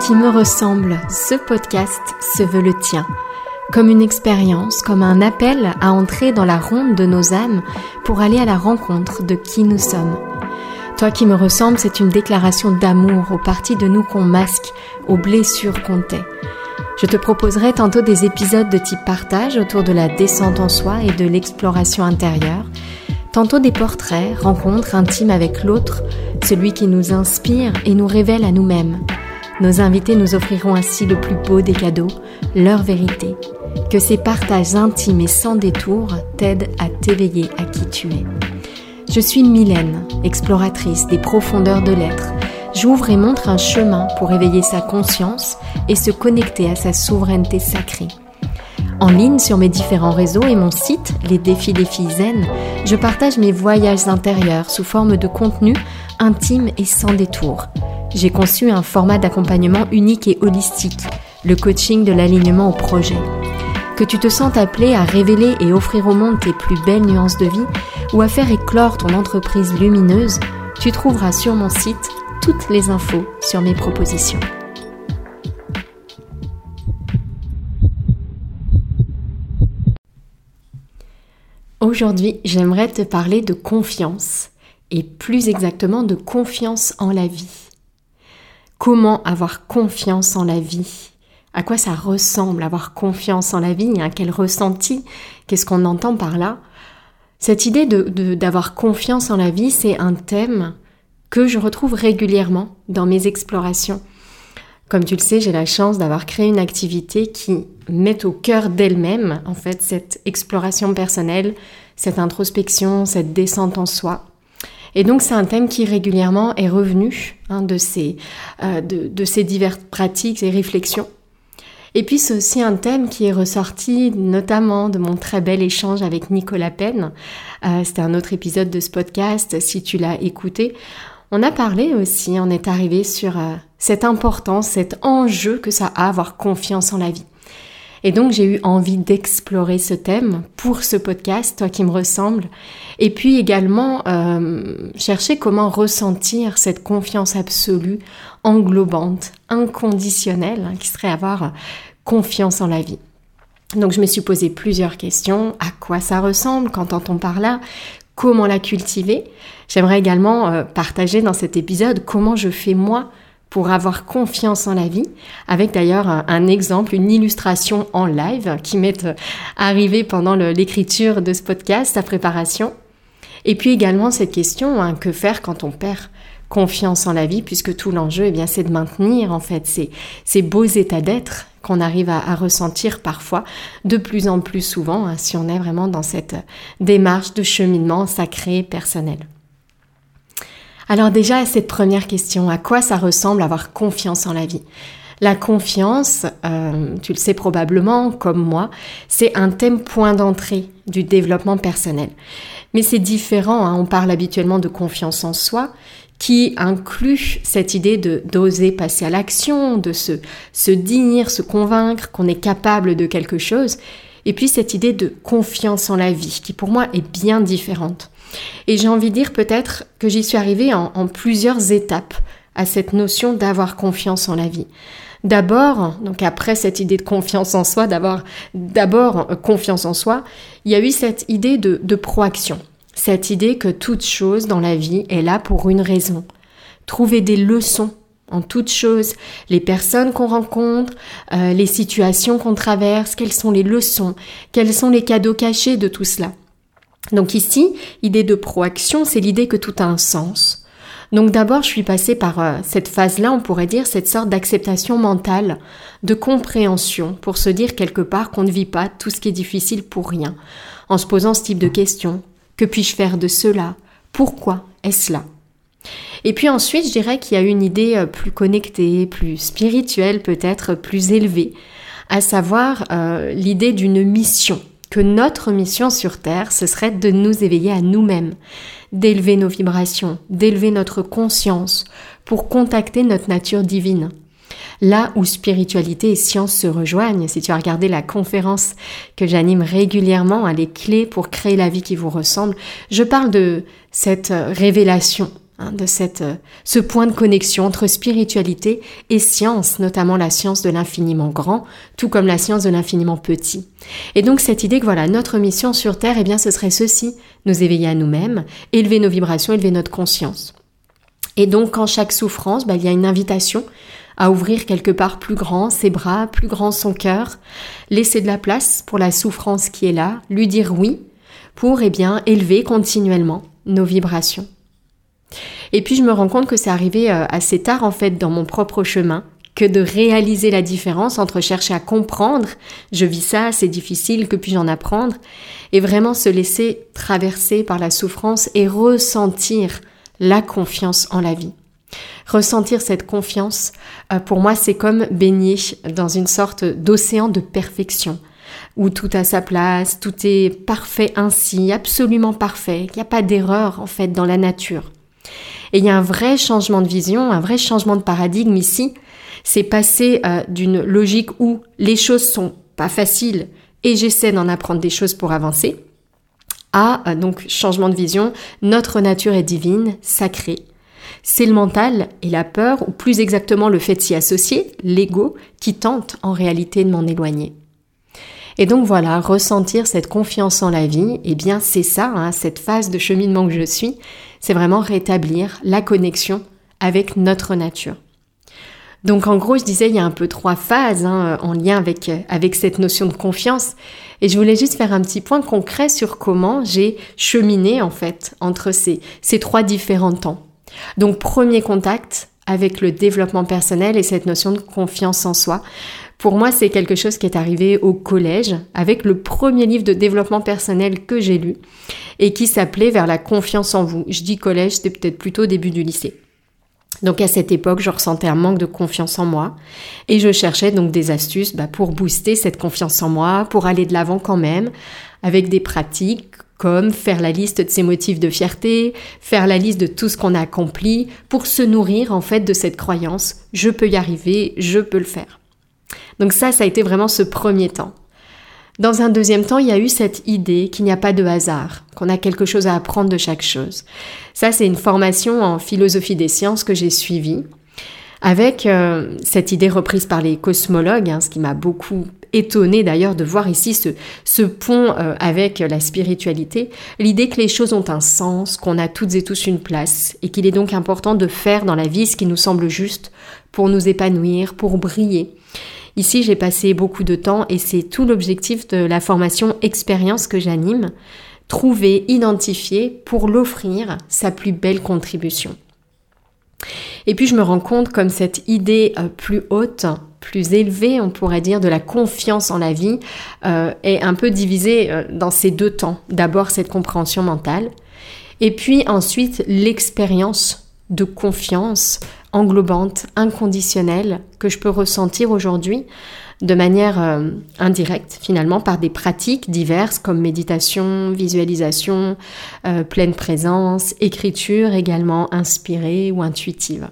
qui me ressemble, ce podcast se veut le tien, comme une expérience, comme un appel à entrer dans la ronde de nos âmes pour aller à la rencontre de qui nous sommes. Toi qui me ressemble, c'est une déclaration d'amour aux parties de nous qu'on masque, aux blessures qu'on tait. Je te proposerai tantôt des épisodes de type partage autour de la descente en soi et de l'exploration intérieure, tantôt des portraits, rencontres intimes avec l'autre, celui qui nous inspire et nous révèle à nous-mêmes. Nos invités nous offriront ainsi le plus beau des cadeaux, leur vérité. Que ces partages intimes et sans détour t'aident à t'éveiller à qui tu es. Je suis Mylène, exploratrice des profondeurs de l'être. J'ouvre et montre un chemin pour éveiller sa conscience et se connecter à sa souveraineté sacrée. En ligne sur mes différents réseaux et mon site, Les Défis des Filles Zen, je partage mes voyages intérieurs sous forme de contenu intime et sans détour j'ai conçu un format d'accompagnement unique et holistique, le coaching de l'alignement au projet. Que tu te sens appelé à révéler et offrir au monde tes plus belles nuances de vie ou à faire éclore ton entreprise lumineuse, tu trouveras sur mon site toutes les infos sur mes propositions. Aujourd'hui, j'aimerais te parler de confiance, et plus exactement de confiance en la vie. Comment avoir confiance en la vie? À quoi ça ressemble avoir confiance en la vie? Hein, Quel ressenti? Qu'est-ce qu'on entend par là? Cette idée d'avoir confiance en la vie, c'est un thème que je retrouve régulièrement dans mes explorations. Comme tu le sais, j'ai la chance d'avoir créé une activité qui met au cœur d'elle-même, en fait, cette exploration personnelle, cette introspection, cette descente en soi. Et donc c'est un thème qui régulièrement est revenu hein, de, ces, euh, de, ces diverses pratiques et réflexions. Et puis c'est aussi un thème qui est ressorti notamment de mon très bel échange avec Nicolas Penn. Euh, C'était un autre épisode de ce podcast, si tu l'as écouté. On a parlé aussi, on est arrivé sur euh, cette importance, cet enjeu que ça a avoir confiance en la vie. Et donc j'ai eu envie d'explorer ce thème pour ce podcast, toi qui me ressemble, et puis également chercher comment ressentir cette confiance absolue, englobante, inconditionnelle, hein, qui serait avoir confiance en la vie. Donc je me suis posé plusieurs questions. À quoi ça ressemble? Quand on par là? Comment la cultiver? J'aimerais également euh, partager dans cet épisode comment je fais moi pour avoir confiance en la vie, avec d'ailleurs un, exemple, une illustration en live qui m'est euh, arrivée pendant l'écriture de ce podcast, sa préparation. Et puis également cette question, hein, que faire quand on perd confiance en la vie, puisque tout l'enjeu, eh bien, c'est de maintenir en fait ces, beaux états d'être qu'on arrive à, ressentir parfois de plus en plus souvent, hein, si on est vraiment dans cette démarche de cheminement sacré personnel. Alors déjà, cette première question, à quoi ça ressemble avoir confiance en la vie? La confiance, euh, tu le sais probablement comme moi, c'est un thème point d'entrée du développement personnel. Mais c'est différent, hein. on parle habituellement de confiance en soi, qui inclut cette idée d'oser passer à l'action, de se, se se convaincre qu'on est capable de quelque chose, et puis cette idée de confiance en la vie, qui pour moi est bien différente. Et j'ai envie de dire peut-être que j'y suis arrivée en, plusieurs étapes à cette notion d'avoir confiance en la vie. D'abord, donc après cette idée de confiance en soi, d'abord, d'abord euh, confiance en soi, il y a eu cette idée de, de proaction, cette idée que toute chose dans la vie est là pour une raison. Trouver des leçons en toute chose, les personnes qu'on rencontre, euh, les situations qu'on traverse, quelles sont les leçons, quels sont les cadeaux cachés de tout cela. Donc ici, idée de proaction, c'est l'idée que tout a un sens. Donc d'abord, je suis passée par euh, cette phase-là, on pourrait dire, cette sorte d'acceptation mentale, de compréhension, pour se dire quelque part qu'on ne vit pas tout ce qui est difficile pour rien, en se posant ce type de questions. Que puis-je faire de cela? Pourquoi est-ce là? Et puis ensuite, je dirais qu'il y a une idée euh, plus connectée, plus spirituelle peut-être, plus élevée, à savoir euh, l'idée d'une mission que notre mission sur Terre, ce serait de nous éveiller à nous-mêmes, d'élever nos vibrations, d'élever notre conscience pour contacter notre nature divine. Là où spiritualité et science se rejoignent, si tu as regardé la conférence que j'anime régulièrement, les clés pour créer la vie qui vous ressemble, je parle de cette révélation hein, de cette, euh, ce point de connexion entre spiritualité et science, notamment la science de l'infiniment grand, tout comme la science de l'infiniment petit. Et donc cette idée que voilà, notre mission sur Terre, eh bien ce serait ceci, nous éveiller à nous-mêmes, élever nos vibrations, élever notre conscience. Et donc quand chaque souffrance, bah, il y a une invitation à ouvrir quelque part plus grand ses bras, plus grand son cœur, laisser de la place pour la souffrance qui est là, lui dire oui, pour eh bien élever continuellement nos vibrations. Et puis je me rends compte que c'est arrivé euh, assez tard en fait dans mon propre chemin que de réaliser la différence entre chercher à comprendre, je vis ça, c'est difficile, que puis-je en apprendre, et vraiment se laisser traverser par la souffrance et ressentir la confiance en la vie. Ressentir cette confiance, euh, pour moi, c'est comme baigner dans une sorte d'océan de perfection, où tout a sa place, tout est parfait ainsi, absolument parfait, qu'il n'y a pas d'erreur en fait dans la nature. Et il y a un vrai changement de vision, un vrai changement de paradigme ici. C'est passer euh, d'une logique où les choses sont pas faciles et j'essaie d'en apprendre des choses pour avancer, à euh, donc changement de vision, notre nature est divine, sacrée. C'est le mental et la peur, ou plus exactement le fait de s'y associer, l'ego, qui tente en réalité de m'en éloigner. Et donc voilà, ressentir cette confiance en la vie, eh bien c'est ça, hein, cette phase de cheminement que je suis, c'est vraiment rétablir la connexion avec notre nature. Donc en gros, je disais, il y a un peu trois phases hein, en lien avec, avec cette notion de confiance. Et je voulais juste faire un petit point concret sur comment j'ai cheminé en fait entre ces, ces trois différents temps. Donc premier contact avec le développement personnel et cette notion de confiance en soi. Pour moi, c'est quelque chose qui est arrivé au collège avec le premier livre de développement personnel que j'ai lu et qui s'appelait Vers la confiance en vous. Je dis collège, c'était peut-être plutôt début du lycée. Donc à cette époque, je ressentais un manque de confiance en moi et je cherchais donc des astuces bah, pour booster cette confiance en moi, pour aller de l'avant quand même, avec des pratiques comme faire la liste de ses motifs de fierté, faire la liste de tout ce qu'on a accompli, pour se nourrir en fait de cette croyance, je peux y arriver, je peux le faire. Donc ça, ça a été vraiment ce premier temps. Dans un deuxième temps, il y a eu cette idée qu'il n'y a pas de hasard, qu'on a quelque chose à apprendre de chaque chose. Ça, c'est une formation en philosophie des sciences que j'ai suivie, avec euh, cette idée reprise par les cosmologues, hein, ce qui m'a beaucoup étonné d'ailleurs de voir ici ce, pont euh, avec la spiritualité, l'idée que les choses ont un sens, qu'on a toutes et tous une place, et qu'il est donc important de faire dans la vie ce qui nous semble juste pour nous épanouir, pour briller. Ici, j'ai passé beaucoup de temps et c'est tout l'objectif de la formation expérience que j'anime, trouver, identifier pour l'offrir sa plus belle contribution. Et puis je me rends compte comme cette idée euh, plus haute, plus élevée, on pourrait dire, de la confiance en la vie, euh, est un peu divisée euh, dans ces deux temps. D'abord cette compréhension mentale, et puis ensuite l'expérience de confiance englobante, inconditionnelle que je peux ressentir aujourd'hui de manière euh, indirecte finalement par des pratiques diverses comme méditation, visualisation, euh, pleine présence, écriture également inspirée ou intuitive.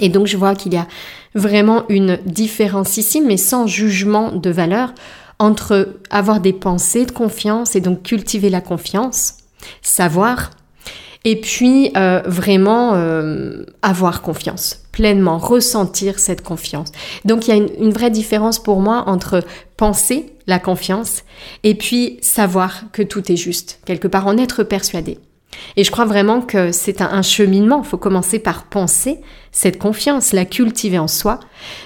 Et donc je vois qu'il y a vraiment une différence ici, mais sans jugement de valeur, entre avoir des pensées de confiance et donc cultiver la confiance, savoir et puis euh, vraiment euh, avoir confiance, pleinement ressentir cette confiance. Donc il y a une, une, vraie différence pour moi entre penser la confiance et puis savoir que tout est juste, quelque part en être persuadé. Et je crois vraiment que c'est un, cheminement. Il faut commencer par penser cette confiance, la cultiver en soi,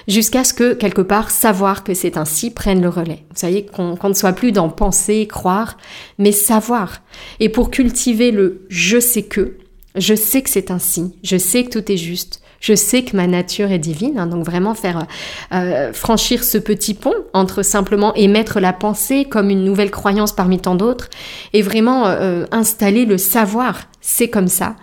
jusqu'à ce que, quelque part, savoir que c'est ainsi prenne le relais. Vous savez, qu'on ne soit plus dans penser, croire, mais savoir. Et pour cultiver le je sais que, je sais que c'est ainsi, je sais que tout est juste, je sais que ma nature est divine, hein, donc vraiment faire euh, franchir ce petit pont entre simplement émettre la pensée comme une nouvelle croyance parmi tant d'autres et vraiment euh, installer le savoir, c'est comme ça.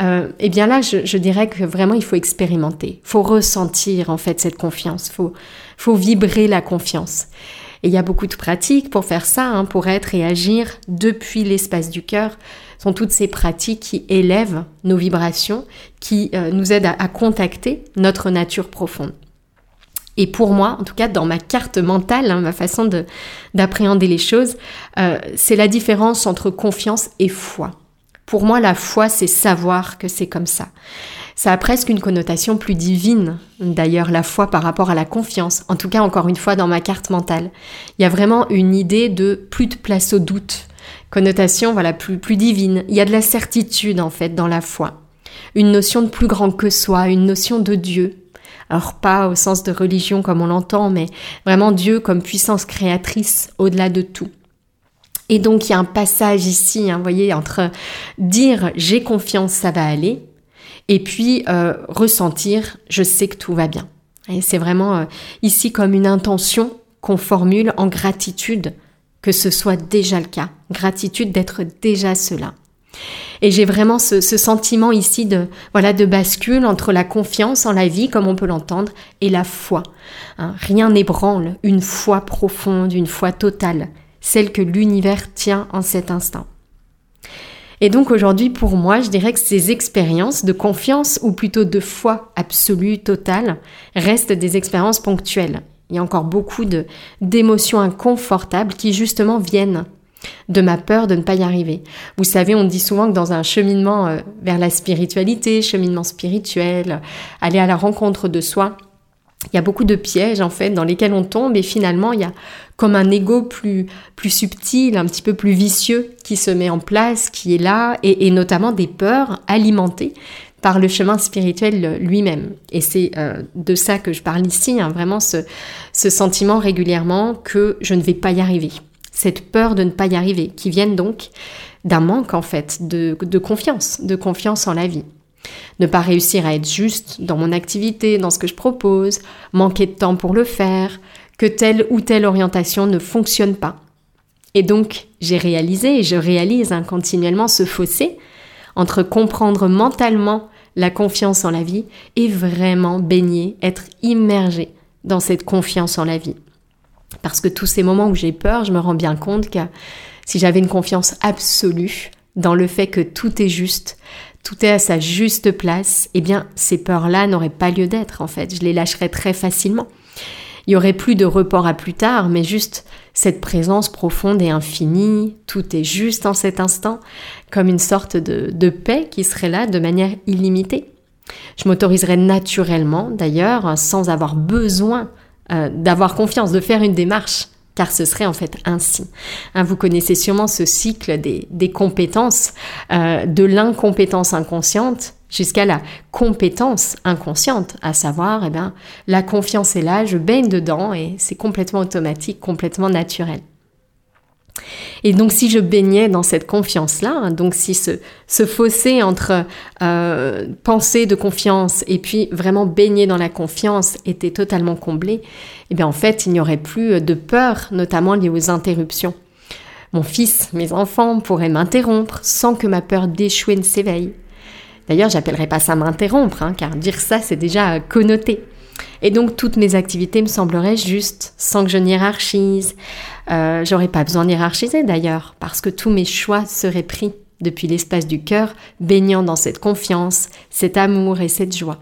Euh, eh bien là, je, je, dirais que vraiment il faut expérimenter, faut ressentir en fait cette confiance, faut faut vibrer la confiance. Et il y a beaucoup de pratiques pour faire ça, hein, pour être et agir depuis l'espace du cœur sont toutes ces pratiques qui élèvent nos vibrations, qui euh, nous aident à, contacter notre nature profonde. Et pour moi, en tout cas dans ma carte mentale, hein, ma façon d'appréhender les choses, euh, c'est la différence entre confiance et foi. Pour moi, la foi, c'est savoir que c'est comme ça. Ça a presque une connotation plus divine, d'ailleurs, la foi par rapport à la confiance. En tout cas, encore une fois, dans ma carte mentale. Il y a vraiment une idée de plus de place au doute. Connotation, voilà, plus, plus divine. Il y a de la certitude, en fait, dans la foi. Une notion de plus grand que soi, une notion de Dieu. Alors pas au sens de religion comme on l'entend, mais vraiment Dieu comme puissance créatrice au-delà de tout. Et donc il y a un passage ici, hein, vous voyez, entre dire j'ai confiance, ça va aller, et puis euh, ressentir je sais que tout va bien. Et c'est vraiment euh, ici comme une intention qu'on formule en gratitude que ce soit déjà le cas, gratitude d'être déjà cela. Et j'ai vraiment ce, sentiment ici de voilà de bascule entre la confiance en la vie, comme on peut l'entendre, et la foi. Hein, rien n'ébranle une foi profonde, une foi totale, celle que l'univers tient en cet instant. Et donc aujourd'hui, pour moi, je dirais que ces expériences de confiance, ou plutôt de foi absolue, totale, restent des expériences ponctuelles. Il y a encore beaucoup d'émotions inconfortables qui justement viennent de ma peur de ne pas y arriver. Vous savez, on dit souvent que dans un cheminement euh, vers la spiritualité, cheminement spirituel, aller à la rencontre de soi, il y a beaucoup de pièges en fait dans lesquels on tombe et finalement il y a comme un ego plus plus subtil, un petit peu plus vicieux qui se met en place, qui est là et, notamment des peurs alimentées par le chemin spirituel lui-même. Et c'est euh, de ça que je parle ici, hein, vraiment ce, ce sentiment régulièrement que je ne vais pas y arriver. Cette peur de ne pas y arriver, qui viennent donc d'un manque en fait de, de confiance, de confiance en la vie ne pas réussir à être juste dans mon activité, dans ce que je propose, manquer de temps pour le faire, que telle ou telle orientation ne fonctionne pas. Et donc, j'ai réalisé et je réalise hein, continuellement ce fossé entre comprendre mentalement la confiance en la vie et vraiment baigner, être immergé dans cette confiance en la vie. Parce que tous ces moments où j'ai peur, je me rends bien compte que si j'avais une confiance absolue dans le fait que tout est juste, tout est à sa juste place, eh bien, ces peurs-là n'auraient pas lieu d'être, en fait. Je les lâcherais très facilement. Il y aurait plus de report à plus tard, mais juste cette présence profonde et infinie, tout est juste en cet instant, comme une sorte de, de paix qui serait là de manière illimitée. Je m'autoriserais naturellement, d'ailleurs, sans avoir besoin euh, d'avoir confiance, de faire une démarche car ce serait en fait ainsi. Hein, vous connaissez sûrement ce cycle des, compétences, euh, de l'incompétence inconsciente jusqu'à la compétence inconsciente, à savoir, eh bien, la confiance est là, je baigne dedans et c'est complètement automatique, complètement naturel. Et donc si je baignais dans cette confiance-là, hein, donc si ce, fossé entre euh, pensée de confiance et puis vraiment baigner dans la confiance était totalement comblé, eh bien en fait il n'y aurait plus de peur, notamment liée aux interruptions. Mon fils, mes enfants pourraient m'interrompre sans que ma peur d'échouer ne s'éveille. D'ailleurs, j'appellerais pas ça m'interrompre, hein, car dire ça, c'est déjà connoté. Et donc toutes mes activités me sembleraient justes, sans que je hiérarchise. Euh, J'aurais pas besoin d'hiérarchiser d'ailleurs, parce que tous mes choix seraient pris depuis l'espace du cœur, baignant dans cette confiance, cet amour et cette joie.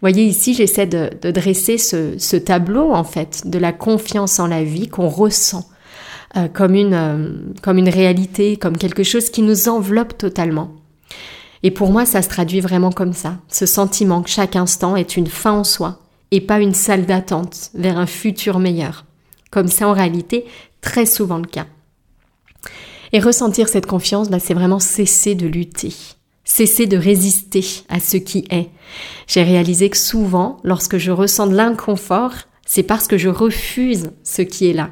Voyez ici, j'essaie de, dresser ce, tableau en fait de la confiance en la vie qu'on ressent euh, comme, une, euh, comme une réalité, comme quelque chose qui nous enveloppe totalement. Et pour moi, ça se traduit vraiment comme ça, ce sentiment que chaque instant est une fin en soi, et pas une salle d'attente vers un futur meilleur, comme c'est en réalité très souvent le cas. Et ressentir cette confiance, bah, c'est vraiment cesser de lutter, cesser de résister à ce qui est. J'ai réalisé que souvent, lorsque je ressens de l'inconfort, c'est parce que je refuse ce qui est là.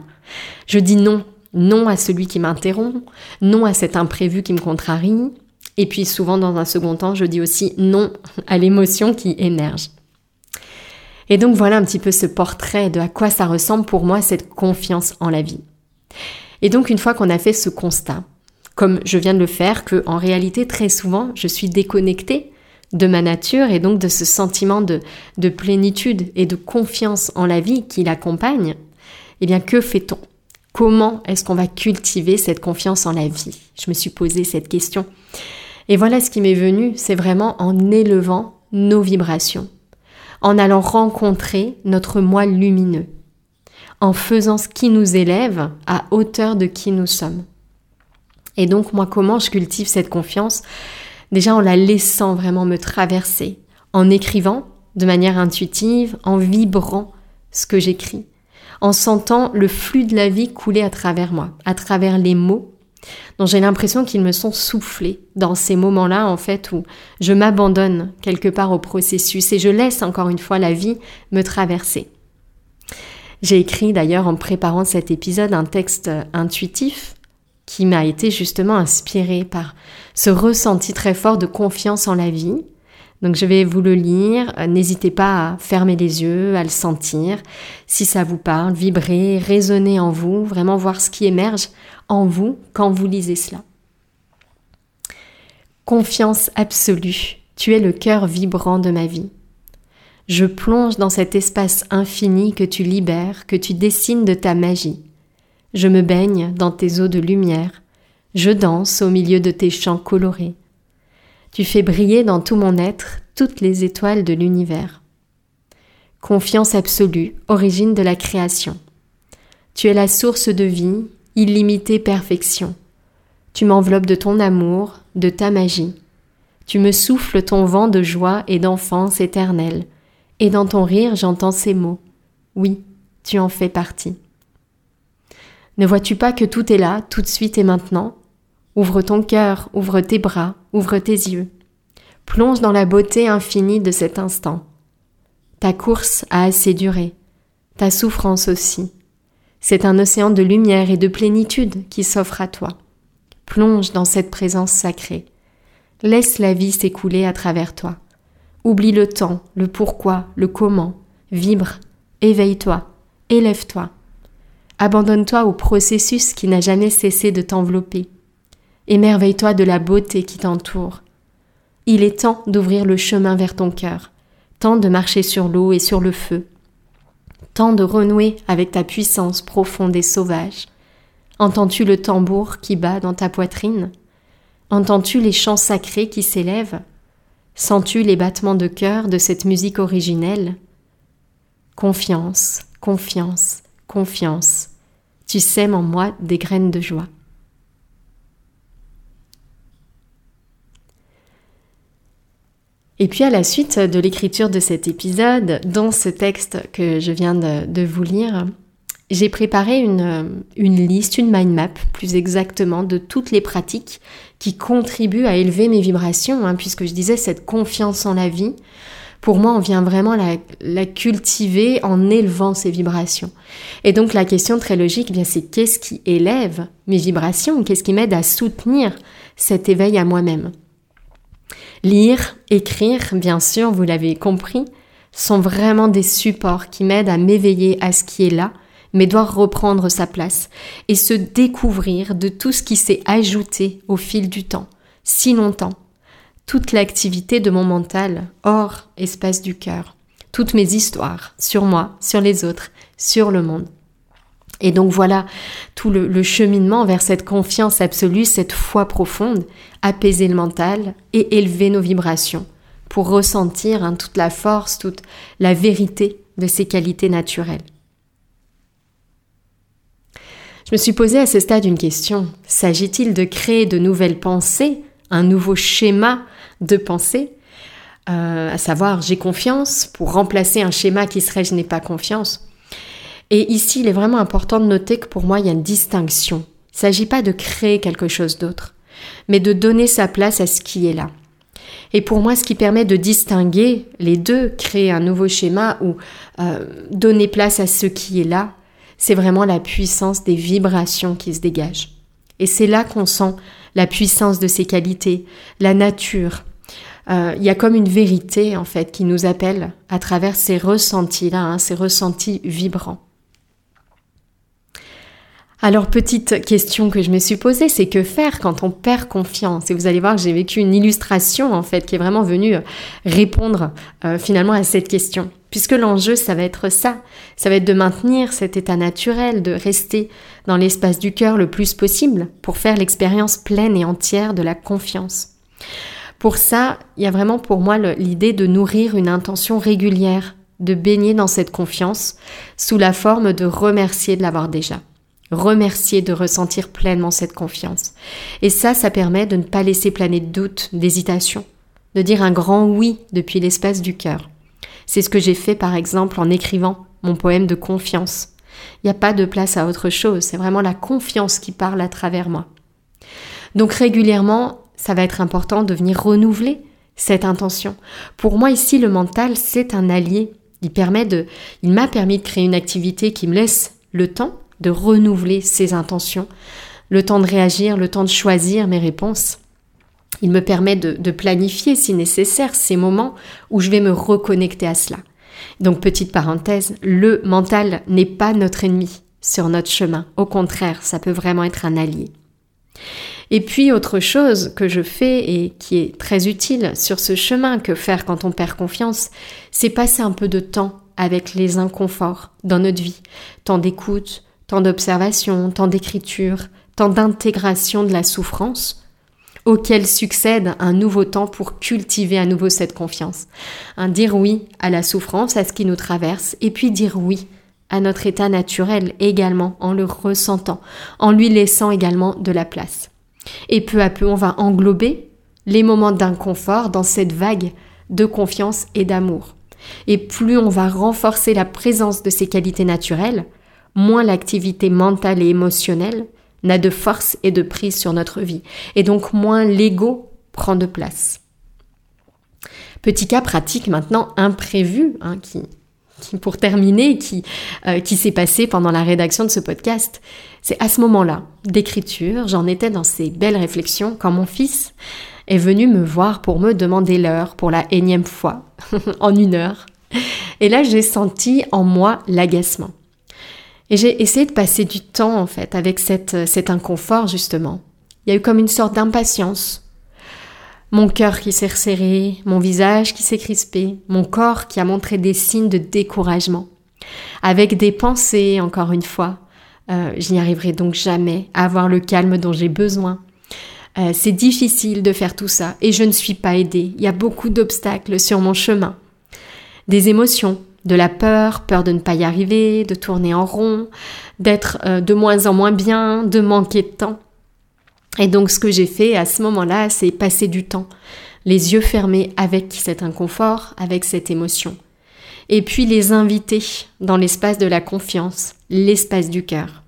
Je dis non, non à celui qui m'interrompt, non à cet imprévu qui me contrarie, et puis souvent dans un second temps, je dis aussi non à l'émotion qui émerge. Et donc voilà un petit peu ce portrait de à quoi ça ressemble pour moi cette confiance en la vie. Et donc une fois qu'on a fait ce constat, comme je viens de le faire, que en réalité très souvent je suis déconnectée de ma nature et donc de ce sentiment de, de plénitude et de confiance en la vie qui l'accompagne, eh bien que fait-on? Comment est-ce qu'on va cultiver cette confiance en la vie? Je me suis posé cette question. Et voilà ce qui m'est venu, c'est vraiment en élevant nos vibrations, en allant rencontrer notre moi lumineux, en faisant ce qui nous élève à hauteur de qui nous sommes. Et donc moi, comment je cultive cette confiance? Déjà en la laissant vraiment me traverser, en écrivant de manière intuitive, en vibrant ce que j'écris, en sentant le flux de la vie couler à travers moi, à travers les mots dont j'ai l'impression qu'ils me sont soufflés dans ces moments-là, en fait, où je m'abandonne quelque part au processus et je laisse encore une fois la vie me traverser. J'ai écrit d'ailleurs en préparant cet épisode un texte intuitif qui m'a été justement inspiré par ce ressenti très fort de confiance en la vie. Donc je vais vous le lire, n'hésitez pas à fermer les yeux, à le sentir, si ça vous parle, vibrer, résonner en vous, vraiment voir ce qui émerge en vous quand vous lisez cela. Confiance absolue, tu es le cœur vibrant de ma vie. Je plonge dans cet espace infini que tu libères, que tu dessines de ta magie. Je me baigne dans tes eaux de lumière, je danse au milieu de tes chants colorés. Tu fais briller dans tout mon être toutes les étoiles de l'univers. Confiance absolue, origine de la création. Tu es la source de vie, illimitée perfection. Tu m'enveloppes de ton amour, de ta magie. Tu me souffles ton vent de joie et d'enfance éternelle, et dans ton rire j'entends ces mots. Oui, tu en fais partie. Ne vois-tu pas que tout est là, tout de suite et maintenant? Ouvre ton cœur, ouvre tes bras, ouvre tes yeux. Plonge dans la beauté infinie de cet instant. Ta course a assez duré, ta souffrance aussi. C'est un océan de lumière et de plénitude qui s'offre à toi. Plonge dans cette présence sacrée. Laisse la vie s'écouler à travers toi. Oublie le temps, le pourquoi, le comment. Vibre, éveille-toi, élève-toi. Abandonne-toi au processus qui n'a jamais cessé de t'envelopper. Émerveille-toi de la beauté qui t'entoure. Il est temps d'ouvrir le chemin vers ton cœur, temps de marcher sur l'eau et sur le feu, Temps de renouer avec ta puissance profonde et sauvage. Entends-tu le tambour qui bat dans ta poitrine? Entends-tu les chants sacrés qui s'élèvent? Sens-tu les battements de cœur de cette musique originelle? Confiance, confiance, confiance. Tu sèmes en moi des graines de joie. Et puis à la suite de l'écriture de cet épisode, dans ce texte que je viens de, vous lire, j'ai préparé une, liste, une mind map plus exactement, de toutes les pratiques qui contribuent à élever mes vibrations, hein, puisque je disais cette confiance en la vie. Pour moi, on vient vraiment la, cultiver en élevant ces vibrations. Et donc la question très logique, eh c'est qu'est-ce qui élève mes vibrations? Qu'est-ce qui m'aide à soutenir cet éveil à moi-même? Lire, écrire, bien sûr, vous l'avez compris, sont vraiment des supports qui m'aident à m'éveiller à ce qui est là, mais doit reprendre sa place et se découvrir de tout ce qui s'est ajouté au fil du temps, si longtemps. Toute l'activité de mon mental, hors espace du cœur, toutes mes histoires, sur moi, sur les autres, sur le monde. Et donc voilà tout le, cheminement vers cette confiance absolue, cette foi profonde, apaiser le mental et élever nos vibrations pour ressentir hein, toute la force, toute la vérité de ces qualités naturelles. Je me suis posé à ce stade une question. S'agit-il de créer de nouvelles pensées, un nouveau schéma de pensée? Euh, À savoir, j'ai confiance pour remplacer un schéma qui serait je n'ai pas confiance et ici, il est vraiment important de noter que pour moi, il y a une distinction. Il ne s'agit pas de créer quelque chose d'autre, mais de donner sa place à ce qui est là. Et pour moi, ce qui permet de distinguer les deux, créer un nouveau schéma ou euh, donner place à ce qui est là, c'est vraiment la puissance des vibrations qui se dégagent. Et c'est là qu'on sent la puissance de ces qualités, la nature. Euh, il y a comme une vérité en fait qui nous appelle à travers ces ressentis-là, hein, ces ressentis vibrants. Alors, petite question que je me suis posée, c'est que faire quand on perd confiance? Et vous allez voir que j'ai vécu une illustration, en fait, qui est vraiment venue euh, répondre euh, finalement à cette question. Puisque l'enjeu, ça va être ça. Ça va être de maintenir cet état naturel, de rester dans l'espace du cœur le plus possible pour faire l'expérience pleine et entière de la confiance. Pour ça, il y a vraiment pour moi l'idée de nourrir une intention régulière, de baigner dans cette confiance sous la forme de remercier de l'avoir déjà remercier de ressentir pleinement cette confiance. Et ça, ça permet de ne pas laisser planer de doute, d'hésitation, de dire un grand oui depuis l'espace du cœur. C'est ce que j'ai fait par exemple en écrivant mon poème de confiance. Il n'y a pas de place à autre chose, c'est vraiment la confiance qui parle à travers moi. Donc régulièrement, ça va être important de venir renouveler cette intention. Pour moi ici, le mental, c'est un allié. Il permet de, il m'a permis de créer une activité qui me laisse le temps de renouveler ses intentions, le temps de réagir, le temps de choisir mes réponses. Il me permet de, planifier, si nécessaire, ces moments où je vais me reconnecter à cela. Donc, petite parenthèse, le mental n'est pas notre ennemi sur notre chemin. Au contraire, ça peut vraiment être un allié. Et puis autre chose que je fais et qui est très utile sur ce chemin que faire quand on perd confiance, c'est passer un peu de temps avec les inconforts dans notre vie, temps d'écoute, temps d'observation, temps d'écriture, temps d'intégration de la souffrance, auquel succède un nouveau temps pour cultiver à nouveau cette confiance. Un dire oui à la souffrance, à ce qui nous traverse, et puis dire oui à notre état naturel également, en le ressentant, en lui laissant également de la place. Et peu à peu, on va englober les moments d'inconfort dans cette vague de confiance et d'amour. Et plus on va renforcer la présence de ces qualités naturelles, moins l'activité mentale et émotionnelle n'a de force et de prise sur notre vie. Et donc moins l'ego prend de place. Petit cas pratique maintenant imprévu, hein, qui, pour terminer, qui, euh, qui s'est passé pendant la rédaction de ce podcast. C'est à ce moment-là d'écriture, j'en étais dans ces belles réflexions quand mon fils est venu me voir pour me demander l'heure pour la énième fois, en une heure. Et là, j'ai senti en moi l'agacement. Et j'ai essayé de passer du temps, en fait, avec cette, cet inconfort, justement. Il y a eu comme une sorte d'impatience, mon cœur qui s'est resserré, mon visage qui s'est crispé, mon corps qui a montré des signes de découragement. Avec des pensées, encore une fois, euh, je n'y arriverai donc jamais à avoir le calme dont j'ai besoin. Euh, c'est difficile de faire tout ça et je ne suis pas aidée. Il y a beaucoup d'obstacles sur mon chemin. Des émotions, de la peur, peur de ne pas y arriver, de tourner en rond, d'être euh, de moins en moins bien, de manquer de temps. Et donc ce que j'ai fait à ce moment-là, c'est passer du temps, les yeux fermés avec cet inconfort, avec cette émotion. Et puis les inviter dans l'espace de la confiance, l'espace du cœur.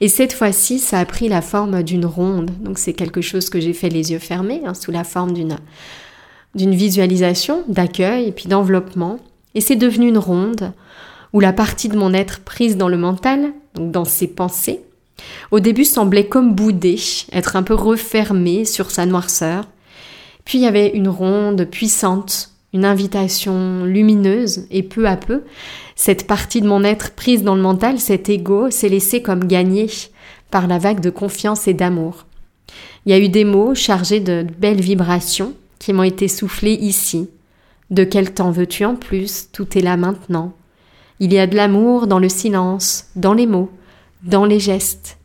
Et cette fois-ci, ça a pris la forme d'une ronde. Donc c'est quelque chose que j'ai fait les yeux fermés, hein, sous la forme d'une d'une visualisation, d'accueil et puis d'enveloppement. Et c'est devenu une ronde où la partie de mon être prise dans le mental, donc dans ses pensées, au début semblait comme boudé, être un peu refermé sur sa noirceur. Puis il y avait une ronde puissante, une invitation lumineuse, et peu à peu, cette partie de mon être prise dans le mental, cet ego, s'est laissé comme gagné par la vague de confiance et d'amour. Il y a eu des mots chargés de belles vibrations qui m'ont été soufflés ici. De quel temps veux-tu en plus? Tout est là maintenant. Il y a de l'amour dans le silence, dans les mots, dans les gestes.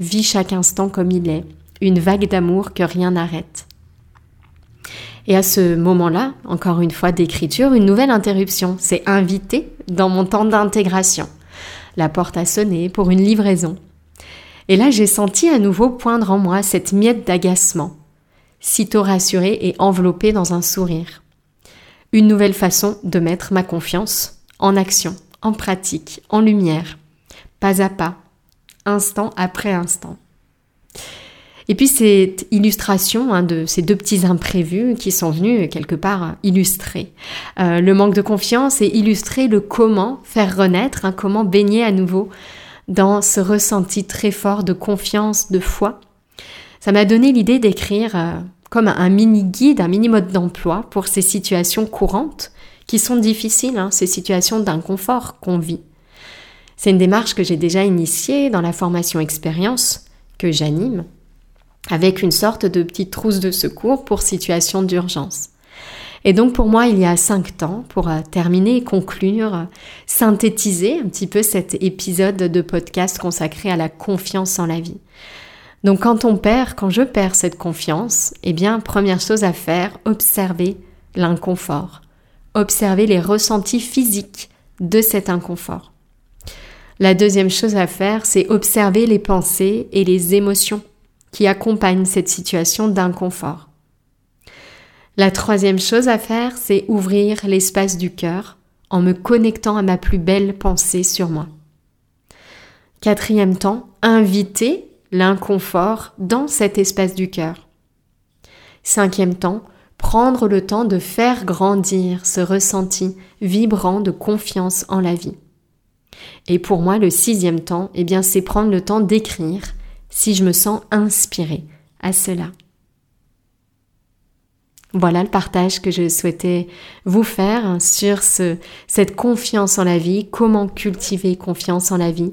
Vis chaque instant comme il est, une vague d'amour que rien n'arrête. Et à ce moment-là, encore une fois d'écriture, une nouvelle interruption s'est invitée dans mon temps d'intégration. La porte a sonné pour une livraison. Et là, j'ai senti à nouveau poindre en moi cette miette d'agacement, sitôt rassurée et enveloppée dans un sourire. Une nouvelle façon de mettre ma confiance en action, en pratique, en lumière, pas à pas, instant après instant. Et puis cette illustration hein, de ces deux petits imprévus qui sont venus quelque part illustrer euh, le manque de confiance et illustrer le comment faire renaître, hein, comment baigner à nouveau dans ce ressenti très fort de confiance, de foi. Ça m'a donné l'idée d'écrire euh, comme un mini guide, un mini mode d'emploi pour ces situations courantes qui sont difficiles, hein, ces situations d'inconfort qu'on vit. C'est une démarche que j'ai déjà initiée dans la formation expérience que j'anime, avec une sorte de petite trousse de secours pour situation d'urgence. Et donc pour moi, il y a cinq temps pour euh, terminer, conclure, synthétiser un petit peu cet épisode de podcast consacré à la confiance en la vie. Donc quand on perd, quand je perds cette confiance, eh bien, première chose à faire, observer l'inconfort, observer les ressentis physiques de cet inconfort. La deuxième chose à faire, c'est observer les pensées et les émotions qui accompagnent cette situation d'inconfort. La troisième chose à faire, c'est ouvrir l'espace du cœur en me connectant à ma plus belle pensée sur moi. Quatrième temps, inviter l'inconfort dans cet espace du cœur. Cinquième temps, prendre le temps de faire grandir ce ressenti vibrant de confiance en la vie. Et pour moi, le sixième temps, eh bien, c'est prendre le temps d'écrire si je me sens inspirée à cela. Voilà le partage que je souhaitais vous faire sur ce, cette confiance en la vie, comment cultiver confiance en la vie,